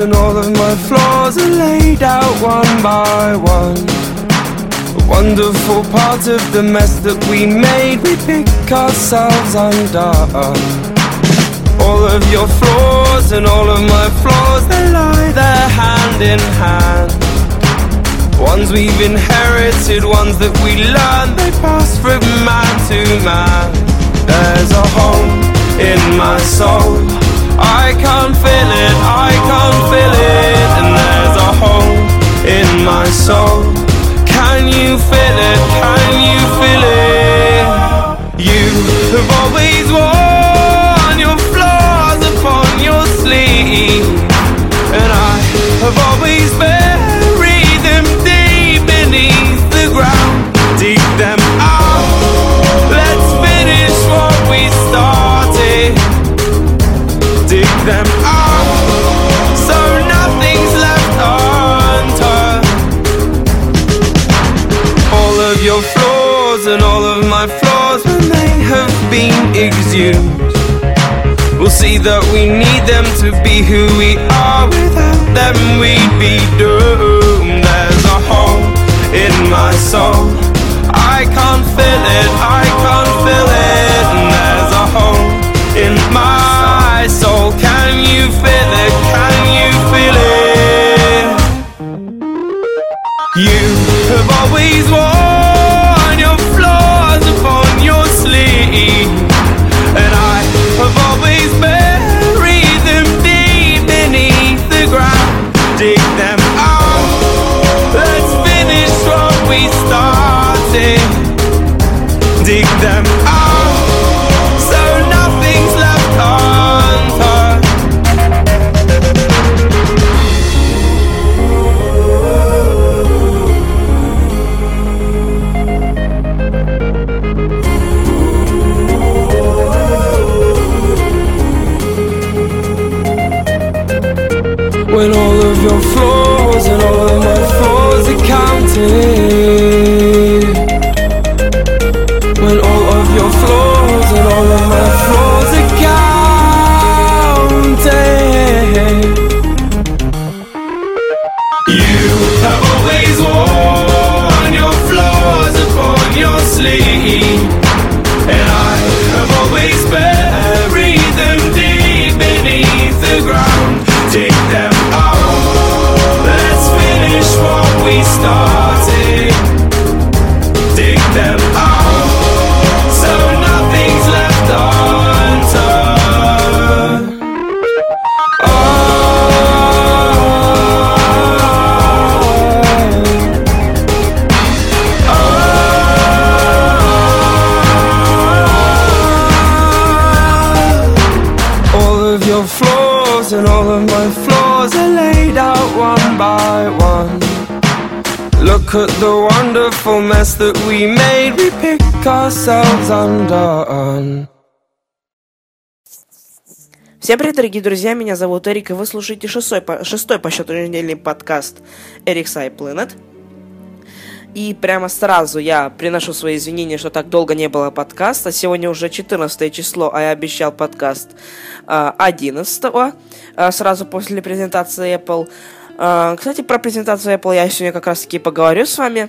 and all of my flaws are laid out one by one. A wonderful part of the mess that we made, we pick ourselves undone. All of your flaws and all of my flaws, they lie there hand in hand. Ones we've inherited, ones that we learned, they pass from man to man. There's a home in my soul. I can't feel it, I can feel it, and there's a home in my soul. Can you feel it? Can you feel it? You have always worn your flaws upon your sleeve, been. We'll see that we need them to be who we are. Without them, we'd be doomed. There's a hole in my soul. I can't feel it, I can't feel it. When all of your flaws and all of my flaws are counted. That we made, we pick ourselves undone. Всем привет, дорогие друзья, меня зовут Эрик, и вы слушаете шестой по, шестой по счету недельный подкаст Эрик Сай Planet. И прямо сразу я приношу свои извинения, что так долго не было подкаста. Сегодня уже 14 число, а я обещал подкаст а, 11 а, сразу после презентации Apple. А, кстати, про презентацию Apple я сегодня как раз таки поговорю с вами.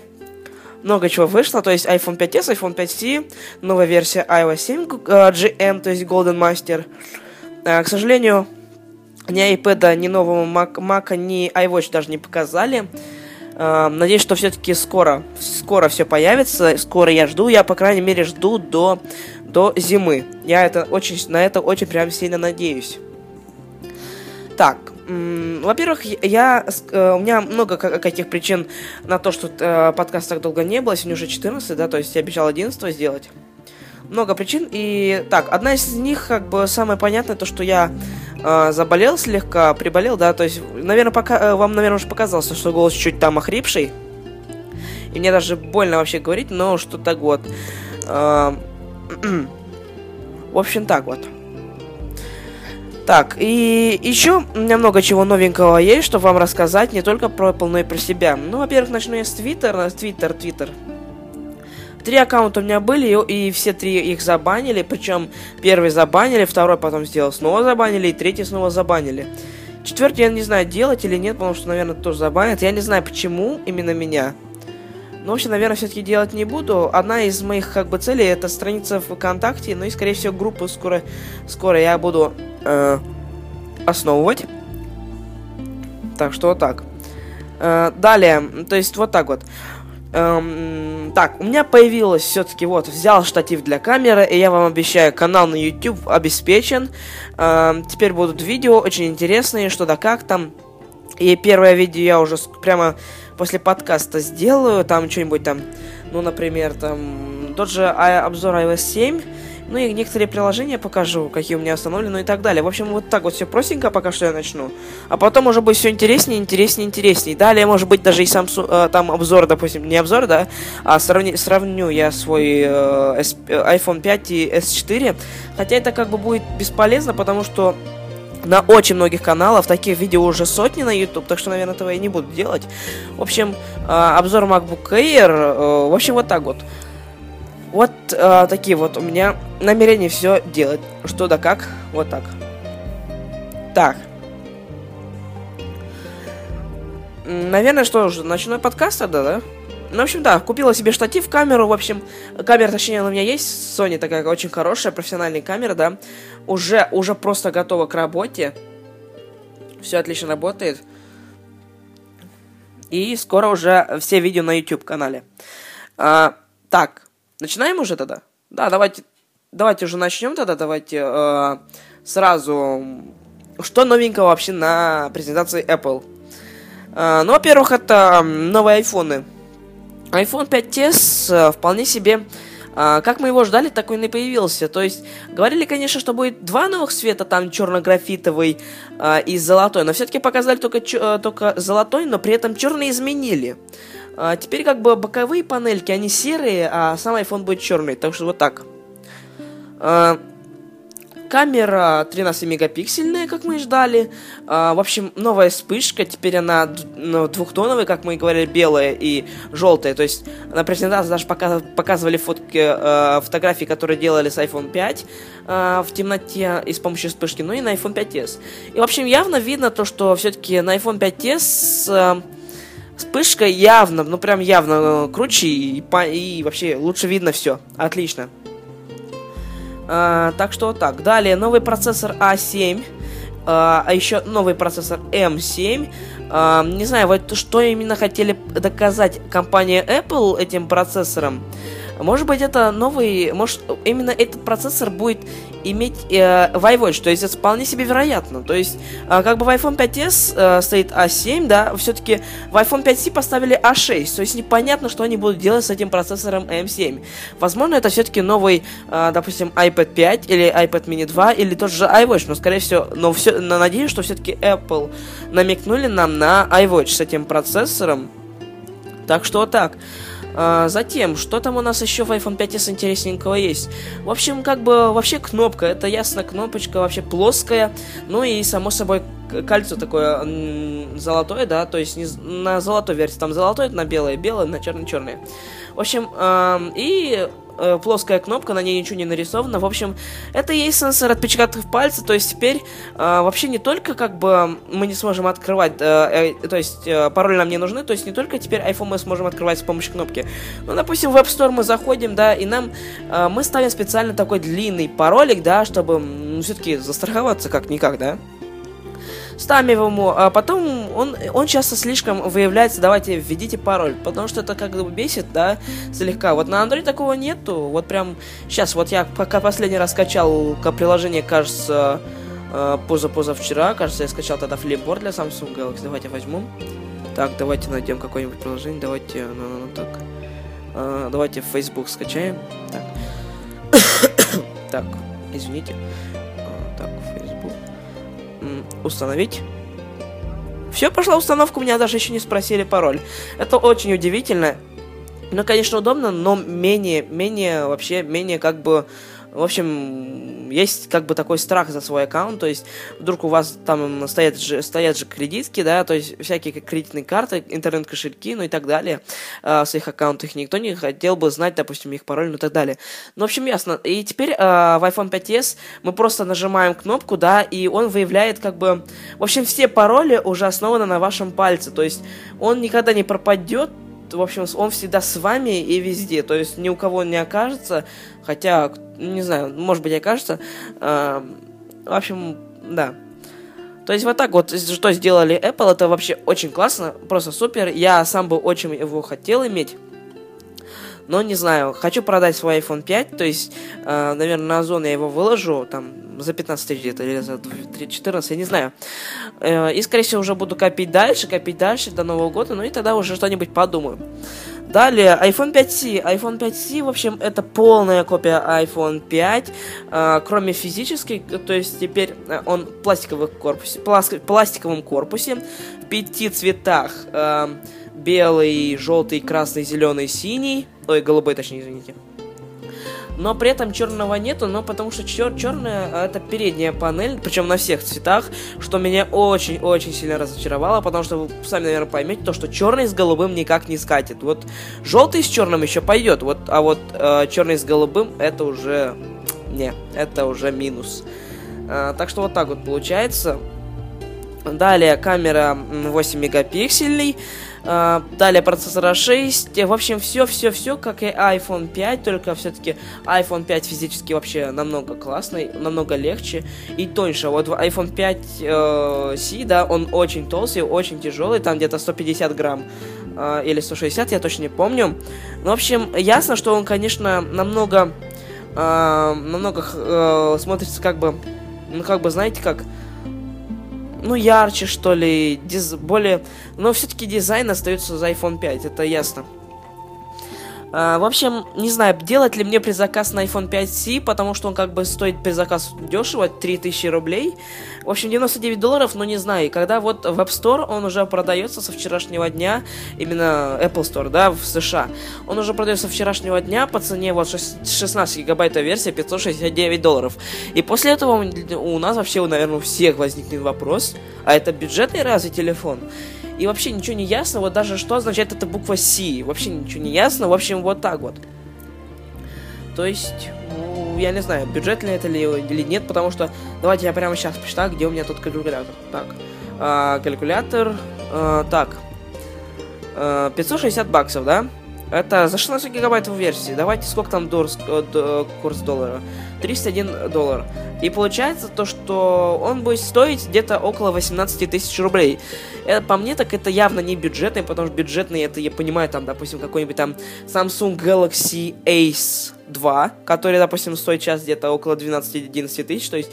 Много чего вышло, то есть iPhone 5s, iPhone 5c, новая версия iOS 7 э, GM, то есть Golden Master. Э, К сожалению, ни iPad, ни нового Mac, Mac, ни iWatch даже не показали. Э, Надеюсь, что все-таки скоро, скоро все появится. Скоро я жду. Я, по крайней мере, жду до, до зимы. Я это очень, на это очень прям сильно надеюсь. Так, во-первых, я, э, у меня много ка- каких причин на то, что э, подкаст так долго не было. Сегодня уже 14, да, то есть я обещал 11 сделать. Много причин. И так, одна из них, как бы, самая понятная, то, что я э, заболел слегка, приболел, да, то есть, наверное, пока, э, вам, наверное, уже показалось, что голос чуть там охрипший. И мне даже больно вообще говорить, но что так вот. Э, в общем, так вот. Так, и еще у меня много чего новенького есть, чтобы вам рассказать, не только про Apple, но и про себя. Ну, во-первых, начну я с Твиттера, Твиттер, Твиттер. Три аккаунта у меня были, и, и все три их забанили, причем первый забанили, второй потом сделал снова забанили, и третий снова забанили. Четвертый я не знаю, делать или нет, потому что, наверное, тоже забанят. Я не знаю, почему именно меня. Но, в общем, наверное, все-таки делать не буду. Одна из моих, как бы, целей это страница в ВКонтакте, ну и, скорее всего, группу скоро, скоро я буду э, основывать. Так что вот так. Э, далее, то есть вот так вот. Эм, так, у меня появилось все-таки вот, взял штатив для камеры, и я вам обещаю, канал на YouTube обеспечен. Эм, теперь будут видео очень интересные, что да как там. И первое видео я уже прямо после подкаста сделаю, там что-нибудь там, ну, например, там, тот же обзор iOS 7, ну и некоторые приложения покажу, какие у меня установлены, ну и так далее. В общем, вот так вот все простенько пока что я начну. А потом уже будет все интереснее, интереснее, интереснее. Далее, может быть, даже и Samsung, э, там обзор, допустим, не обзор, да, а сравни, сравню я свой э, S, э, iPhone 5 и S4. Хотя это как бы будет бесполезно, потому что на очень многих каналах таких видео уже сотни на YouTube, так что, наверное, этого я не буду делать. В общем, э, обзор MacBook Air, э, в общем, вот так вот. Вот э, такие вот у меня намерения все делать. Что да как, вот так. Так. Наверное, что уже, ночной подкаст тогда, да? Ну, в общем, да, купила себе штатив, камеру, в общем, камера, точнее, у меня есть, Sony такая очень хорошая, профессиональная камера, да, уже, уже просто готова к работе, все отлично работает, и скоро уже все видео на YouTube канале. А, так, Начинаем уже тогда? Да, давайте, давайте уже начнем тогда, давайте э, сразу. Что новенького вообще на презентации Apple? Э, ну, во-первых, это новые айфоны. iPhone 5s э, вполне себе а, как мы его ждали, так он и появился. То есть, говорили, конечно, что будет два новых цвета, там черно-графитовый а, и золотой, но все-таки показали только, ч- только золотой, но при этом черный изменили. А, теперь как бы боковые панельки, они серые, а сам iPhone будет черный. Так что вот так. А, камера 13-мегапиксельная, как мы и ждали. А, в общем, новая вспышка. Теперь она ну, двухтоновая, как мы и говорили, белая и желтая. То есть на презентации даже показывали фотки, э, фотографии, которые делали с iPhone 5 э, в темноте и с помощью вспышки. Ну и на iPhone 5s. И, в общем, явно видно то, что все-таки на iPhone 5s... Э, Вспышка явно, ну прям явно э, круче и, и вообще лучше видно все. Отлично. А, так что так. Далее новый процессор A7. А, а еще новый процессор M7. А, не знаю, вот что именно хотели доказать компания Apple этим процессором. Может быть, это новый, может, именно этот процессор будет иметь э, iWatch, то есть это вполне себе вероятно. То есть, э, как бы в iPhone 5s э, стоит A7, да, все-таки в iPhone 5c поставили A6, то есть непонятно, что они будут делать с этим процессором M7. Возможно, это все-таки новый, э, допустим, iPad 5 или iPad mini 2 или тот же iWatch, но скорее всего, но все, но надеюсь, что все-таки Apple намекнули нам на iWatch с этим процессором. Так что так. А, затем, что там у нас еще в iPhone 5s интересненького есть? В общем, как бы вообще кнопка, это ясно, кнопочка вообще плоская, ну и само собой кольцо такое золотое, да, то есть не, на золотой версии, там золотое, на белое, белое, на черное-черное. В общем, и э, плоская кнопка, на ней ничего не нарисовано. В общем, это и есть сенсор отпечатков пальца, то есть теперь э, вообще не только как бы мы не сможем открывать, э, э, то есть э, пароль нам не нужны, то есть не только теперь iPhone мы сможем открывать с помощью кнопки. Ну, допустим, в App Store мы заходим, да, и нам э, мы ставим специально такой длинный паролик, да, чтобы ну, все-таки застраховаться как-никак, да ставим ему, а потом он, он часто слишком выявляется, давайте введите пароль, потому что это как бы бесит, да, слегка. Вот на Android такого нету, вот прям сейчас, вот я пока последний раз скачал приложение, кажется, э, поза-позавчера, кажется, я скачал тогда флипборд для Samsung Galaxy, давайте возьму. Так, давайте найдем какое-нибудь приложение, давайте, ну, ну, ну так, э, давайте Facebook скачаем, так, так, извините, установить. Все, пошла установка, у меня даже еще не спросили пароль. Это очень удивительно. Ну, конечно, удобно, но менее, менее, вообще, менее как бы В общем, есть как бы такой страх за свой аккаунт, то есть вдруг у вас там стоят же, стоят же кредитки, да, то есть всякие кредитные карты, интернет-кошельки, ну и так далее. А, в своих аккаунтах никто не хотел бы знать, допустим, их пароль, ну и так далее. Ну, в общем, ясно. И теперь а, в iPhone 5s мы просто нажимаем кнопку, да, и он выявляет как бы... В общем, все пароли уже основаны на вашем пальце, то есть он никогда не пропадет, в общем, он всегда с вами и везде, то есть ни у кого не окажется, хотя, не знаю, может быть, окажется. Э, в общем, да. То есть вот так вот, что сделали Apple, это вообще очень классно, просто супер. Я сам бы очень его хотел иметь. Но не знаю, хочу продать свой iPhone 5, то есть, э, наверное, на Озон я его выложу, там, за 15 тысяч где-то, или за 14, я не знаю. Э, и, скорее всего, уже буду копить дальше, копить дальше до Нового года, ну и тогда уже что-нибудь подумаю. Далее, iPhone 5C. iPhone 5C, в общем, это полная копия iPhone 5, э, кроме физической, то есть теперь э, он в пластиковых корпусе, пластиковом корпусе, в пяти цветах. Э, белый, желтый, красный, зеленый, синий. Ой, голубой, точнее, извините. Но при этом черного нету, но потому что чер черная а, это передняя панель, причем на всех цветах, что меня очень-очень сильно разочаровало, потому что вы сами, наверное, поймете, то, что черный с голубым никак не скатит. Вот желтый с черным еще пойдет, вот, а вот э, черный с голубым это уже... Не, это уже минус. А, так что вот так вот получается. Далее камера 8 мегапиксельный. А, далее процессора 6. В общем, все-все-все, как и iPhone 5, только все-таки iPhone 5 физически вообще намного классный, намного легче и тоньше. Вот iPhone 5 э, C, да, он очень толстый, очень тяжелый, там где-то 150 грамм э, или 160, я точно не помню. Ну, в общем, ясно, что он, конечно, намного, э, намного э, смотрится как бы, ну, как бы, знаете, как ну, ярче, что ли, диз... более... Но все-таки дизайн остается за iPhone 5, это ясно. А, в общем, не знаю, делать ли мне предзаказ на iPhone 5C, потому что он как бы стоит предзаказ дешево, 3000 рублей. В общем, 99 долларов, но не знаю. Когда вот в App Store он уже продается со вчерашнего дня, именно Apple Store, да, в США. Он уже продается со вчерашнего дня по цене вот 16 гигабайт версия 569 долларов. И после этого у нас вообще, наверное, у всех возникнет вопрос, а это бюджетный разве телефон? И вообще ничего не ясно, вот даже что означает эта буква C. Вообще ничего не ясно, в общем, вот так вот. То есть, ну, я не знаю, бюджет ли это ли, или нет, потому что... Давайте я прямо сейчас посчитаю, где у меня тут калькулятор. Так, а, калькулятор... А, так, а, 560 баксов, да? Это за 16 гигабайтов версии. Давайте, сколько там дор, э, курс доллара? 301 доллар. И получается то, что он будет стоить где-то около 18 тысяч рублей. Это, по мне, так это явно не бюджетный, потому что бюджетный, это, я понимаю, там, допустим, какой-нибудь там Samsung Galaxy Ace 2, который, допустим, стоит сейчас где-то около 12-11 тысяч, то есть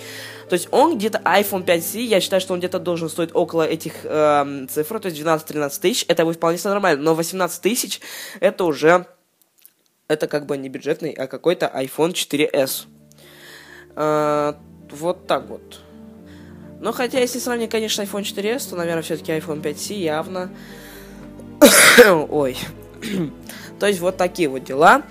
то есть он где-то iPhone 5C, я считаю, что он где-то должен стоить около этих эм, цифр, то есть 12-13 тысяч, это будет вполне нормально, но 18 тысяч это уже, это как бы не бюджетный, а какой-то iPhone 4s. Э, вот так вот. Но хотя, если сравнить, конечно, iPhone 4s, то, наверное, все-таки iPhone 5C явно... Ой. то есть вот такие вот дела.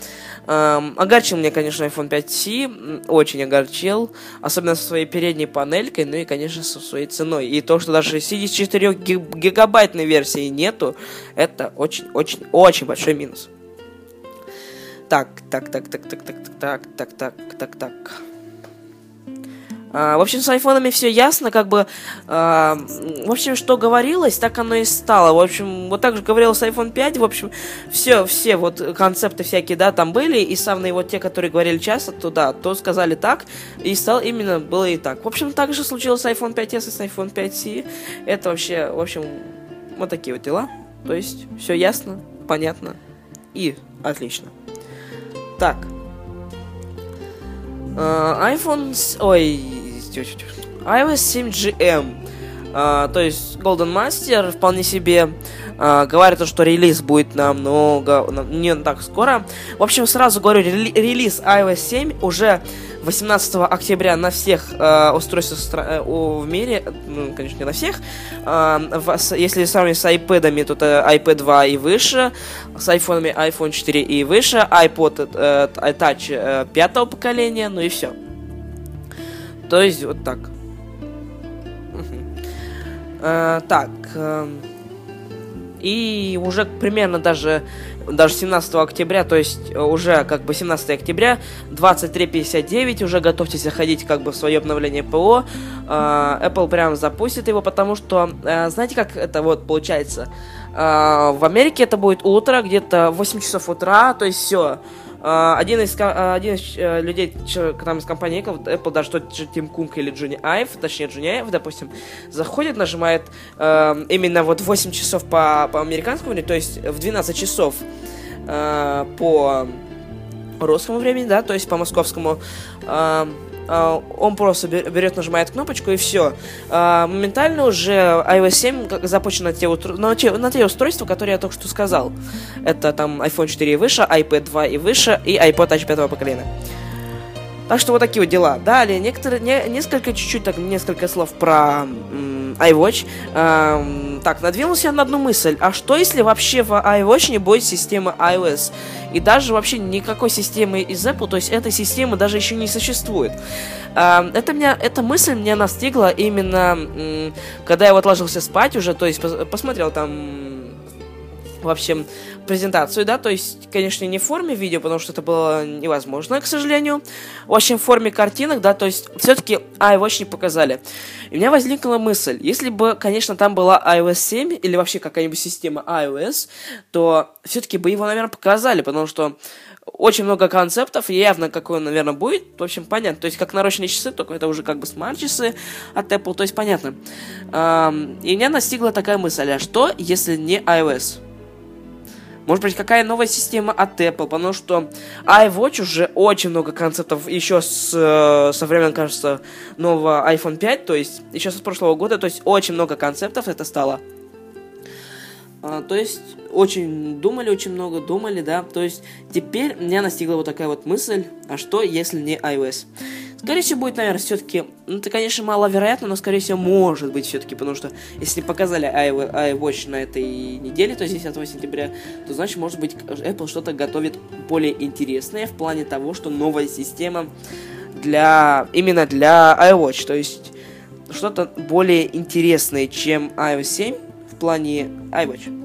Эм, огорчил меня, конечно, iPhone 5C, очень огорчил, особенно со своей передней панелькой, ну и, конечно, со своей ценой. И то, что даже 64 гигабайтной версии нету, это очень-очень-очень большой минус. Так, так, так, так, так, так, так, так, так, так, так. А, в общем, с айфонами все ясно, как бы, а, в общем, что говорилось, так оно и стало. В общем, вот так же говорилось iPhone 5, в общем, все, все вот концепты всякие, да, там были, и самые вот те, которые говорили часто, то да, то сказали так, и стало именно, было и так. В общем, так же случилось с iPhone 5s и с iPhone 5c. Это вообще, в общем, вот такие вот дела. То есть, все ясно, понятно и отлично. Так. Uh, iPhone... Ой, iOS 7 GM. А, то есть Golden Master вполне себе а, говорит, что релиз будет намного, не так скоро. В общем, сразу говорю, релиз iOS 7 уже 18 октября на всех э, устройствах э, в мире, ну, конечно, не на всех, э, в, если сравнивать с iPad, то это iPad 2 и выше, с iPhone, iPhone 4 и выше, iPod э, Touch э, пятого поколения, ну и все. То есть вот так. Э, так. Э, и уже примерно даже даже 17 октября, то есть э, уже как бы 17 октября, 23.59, уже готовьтесь заходить как бы в свое обновление ПО. Apple прям запустит его, потому что, знаете, как это вот получается? В Америке это будет утро, где-то 8 часов утра, то есть все. Один из, один из людей там из компании Apple, даже тот же Тим Кунг или Джонни Айв, точнее Джонни Айв, допустим, заходит, нажимает именно вот 8 часов по, по американскому, то есть в 12 часов э, по русскому времени, да, то есть по московскому, э, э, он просто берет, нажимает кнопочку и все. Э, моментально уже iOS 7 запущен на те, на, те, на те устройства, которые я только что сказал. Это там iPhone 4 и выше, iPad 2 и выше и iPod Touch 5 поколения. Так что вот такие вот дела. Далее, некоторые, не, несколько, чуть-чуть, так, несколько слов про м, iWatch. Эм, так, надвинулся я на одну мысль. А что если вообще в iWatch не будет системы iOS? И даже вообще никакой системы из Apple, то есть этой системы даже еще не существует. Эм, это меня, эта мысль меня настигла именно, м, когда я вот ложился спать уже, то есть пос, посмотрел там в общем, презентацию, да, то есть, конечно, не в форме видео, потому что это было невозможно, к сожалению. В общем, в форме картинок, да, то есть, все-таки iWatch не показали. И у меня возникла мысль, если бы, конечно, там была iOS 7 или вообще какая-нибудь система iOS, то все-таки бы его, наверное, показали, потому что очень много концептов, и явно какой он, наверное, будет. В общем, понятно. То есть, как наручные часы, только это уже как бы смарт-часы от Apple, то есть, понятно. И меня настигла такая мысль, а что, если не iOS? Может быть, какая новая система от Apple, потому что iWatch уже очень много концептов еще с, э, со времен, кажется, нового iPhone 5, то есть еще с прошлого года, то есть очень много концептов это стало. А, то есть очень думали, очень много думали, да, то есть теперь меня настигла вот такая вот мысль, а что если не iOS? Скорее всего, будет, наверное, все-таки... Ну, это, конечно, маловероятно, но, скорее всего, может быть все-таки, потому что если показали iWatch на этой неделе, то есть 10 сентября, то, значит, может быть, Apple что-то готовит более интересное в плане того, что новая система для... именно для iWatch, то есть что-то более интересное, чем iOS 7 в плане iWatch.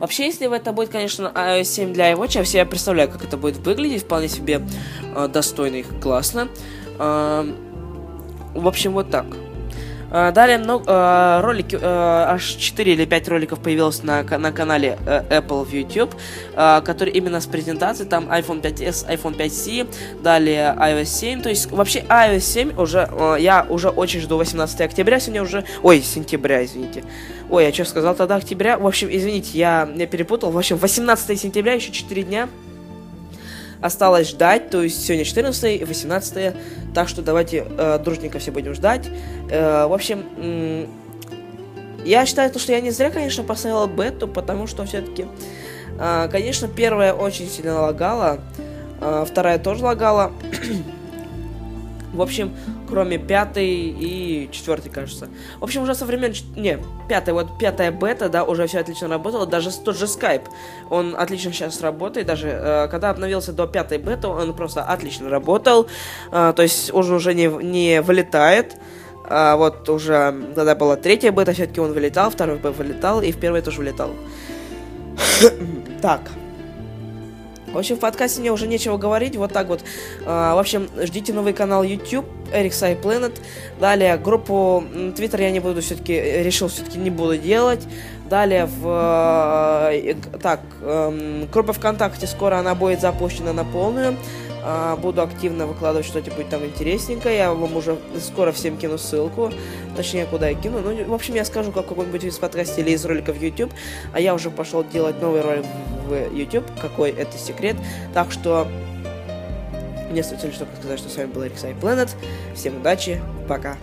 Вообще, если это будет, конечно, iOS 7 для iWatch, я себе представляю, как это будет выглядеть, вполне себе э, достойно и классно. Э, в общем, вот так. Uh, далее много uh, ролики, uh, аж 4 или 5 роликов появилось на, на канале Apple в YouTube, который именно с презентацией, там iPhone 5s, iPhone 5c, далее iOS 7, то есть вообще iOS 7 уже, я уже очень жду 18 октября, сегодня уже, ой, сентября, извините, ой, я что сказал тогда, октября, в общем, извините, я, я перепутал, в общем, 18 сентября, еще 4 дня, осталось ждать, то есть сегодня 14 и 18 так что давайте э, дружненько все будем ждать. Э, в общем, э, я считаю, что я не зря, конечно, поставил бету, потому что все-таки, э, конечно, первая очень сильно лагала, э, вторая тоже лагала. В общем, кроме пятой и четвертой, кажется. В общем, уже со времен... Не, пятая, вот пятая бета, да, уже все отлично работало. Даже тот же Skype, он отлично сейчас работает. Даже э, когда обновился до пятой беты, он просто отлично работал. Э, то есть уже уже не, не вылетает. А вот уже, когда была третья бета, все-таки он вылетал, второй бета вылетал, и в первой тоже вылетал. так. В общем, в подкасте мне уже нечего говорить, вот так вот. А, в общем, ждите новый канал YouTube, Eric Sai Planet. Далее, группу Twitter я не буду все-таки, решил все-таки не буду делать. Далее, в... Э, так, эм, группа ВКонтакте скоро она будет запущена на полную. А, буду активно выкладывать что-нибудь там интересненькое. Я вам уже скоро всем кину ссылку. Точнее, куда я кину. Ну, в общем, я скажу как какой-нибудь из подкаста или из роликов YouTube. А я уже пошел делать новый ролик в YouTube. Какой это секрет. Так что мне остается лишь только сказать, что с вами был Эриксай Planet. Всем удачи. Пока.